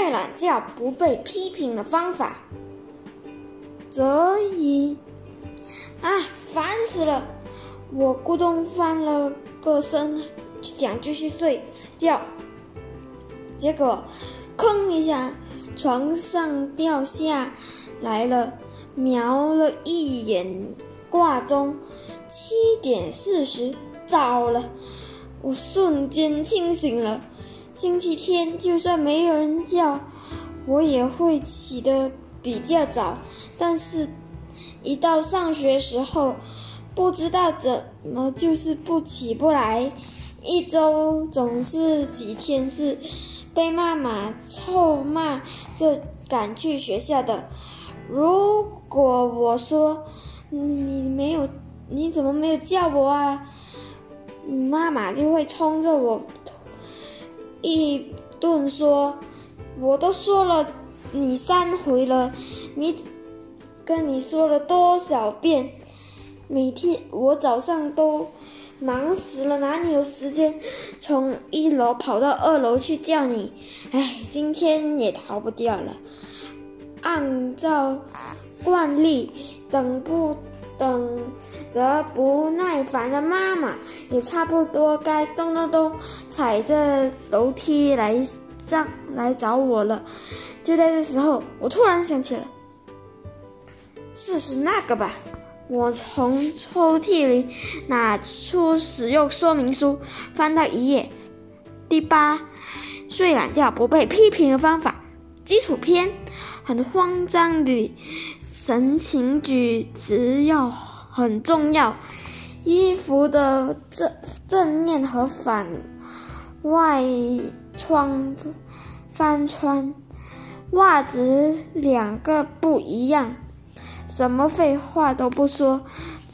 睡懒觉不被批评的方法。则以，啊，烦死了！我咕咚翻了个身，想继续睡觉，结果，吭一下，床上掉下来了。瞄了一眼挂钟，七点四十，糟了！我瞬间清醒了。星期天就算没有人叫，我也会起得比较早。但是，一到上学时候，不知道怎么就是不起不来。一周总是几天是被妈妈臭骂着赶去学校的。如果我说你没有，你怎么没有叫我啊？妈妈就会冲着我一顿说，我都说了你三回了，你跟你说了多少遍？每天我早上都忙死了，哪里有时间从一楼跑到二楼去叫你？哎，今天也逃不掉了。按照惯例，等不等得不耐烦的妈妈，也差不多该咚咚咚踩着楼梯来上来找我了。就在这时候，我突然想起了，试试那个吧。我从抽屉里拿出使用说明书，翻到一页，第八，睡懒觉不被批评的方法，基础篇。很慌张的神情举止要很重要，衣服的正正面和反外穿翻穿，袜子两个不一样，什么废话都不说，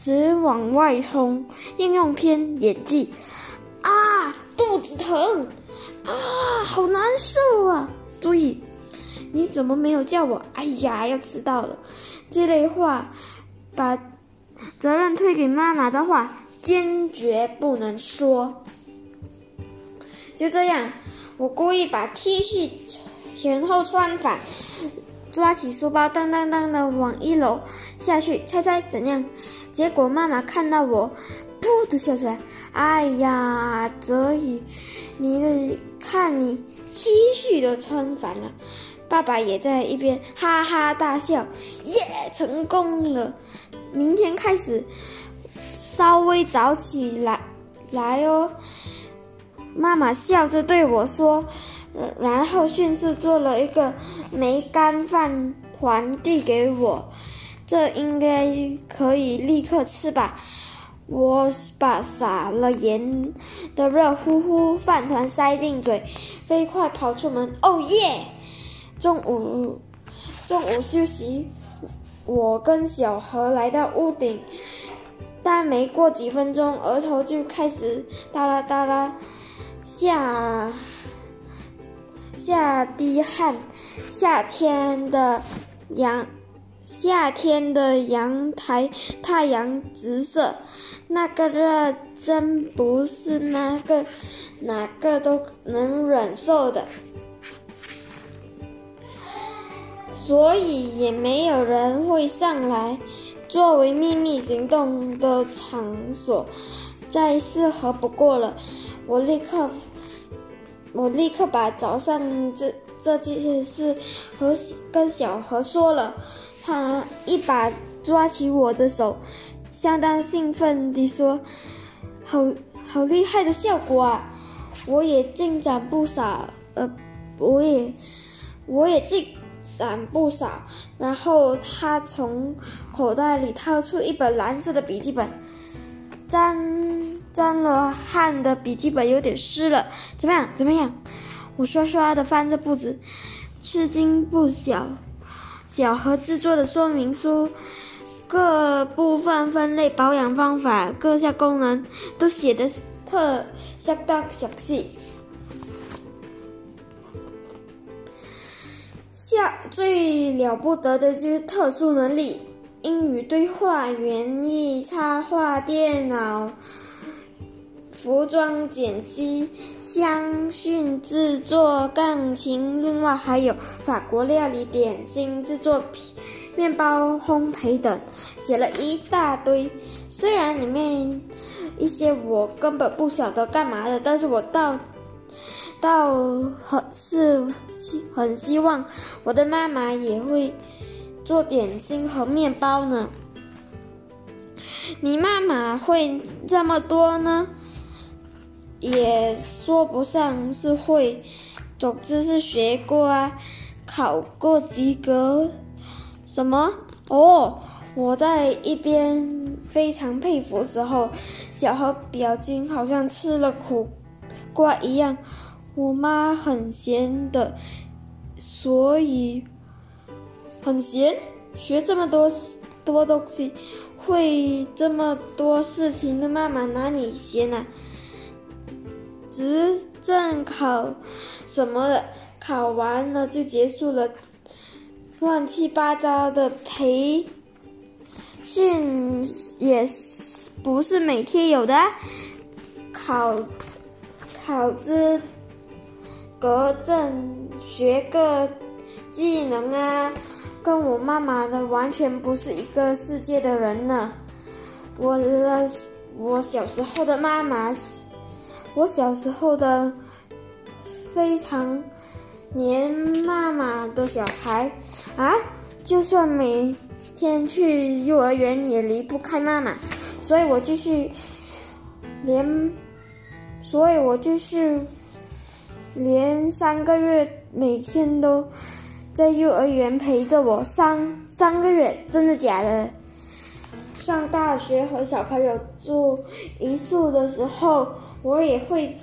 只往外冲。应用篇演技，啊，肚子疼，啊，好难受啊！注意。你怎么没有叫我？哎呀，要迟到了！这类话，把责任推给妈妈的话，坚决不能说。就这样，我故意把 T 恤前后穿反，抓起书包，噔噔噔的往一楼下去。猜猜怎样？结果妈妈看到我，噗的笑出来。哎呀，泽宇，你看你 T 恤都穿反了。爸爸也在一边哈哈大笑，耶，成功了！明天开始稍微早起来来哦。妈妈笑着对我说，然后迅速做了一个梅干饭团递给我，这应该可以立刻吃吧？我把撒了盐的热乎乎饭团塞进嘴，飞快跑出门。哦耶！中午，中午休息，我跟小何来到屋顶，但没过几分钟，额头就开始哒啦哒啦下下滴汗。夏天的阳，夏天的阳台太阳直射，那个热真不是那个哪个都能忍受的。所以也没有人会上来。作为秘密行动的场所，再适合不过了。我立刻，我立刻把早上这这件事和跟小何说了。他一把抓起我的手，相当兴奋地说：“好好厉害的效果啊！我也进展不少，呃，我也，我也进。”攒不少，然后他从口袋里掏出一本蓝色的笔记本，沾沾了汗的笔记本有点湿了。怎么样？怎么样？我刷刷的翻着簿子，吃惊不小。小盒制作的说明书，各部分分类、保养方法、各项功能都写的特相当详细。下最了不得的就是特殊能力：英语对话、园艺、插画、电脑服装剪辑、香薰制作、钢琴，另外还有法国料理、点心制作、面包烘焙等，写了一大堆。虽然里面一些我根本不晓得干嘛的，但是我到倒很是很希望我的妈妈也会做点心和面包呢。你妈妈会这么多呢？也说不上是会，总之是学过啊，考过及格。什么？哦，我在一边非常佩服时候，小何表情好像吃了苦瓜一样。我妈很闲的，所以很闲，学这么多多东西。会这么多事情的妈妈哪里闲啊？执政考什么的，考完了就结束了，乱七八糟的培训也不是每天有的，考考资格证学个技能啊。跟我妈妈的完全不是一个世界的人呢。我的我小时候的妈妈，我小时候的非常黏妈妈的小孩啊，就算每天去幼儿园也离不开妈妈，所以我继续连，所以我就是连三个月每天都。在幼儿园陪着我三三个月，真的假的？上大学和小朋友住一宿的时候，我也会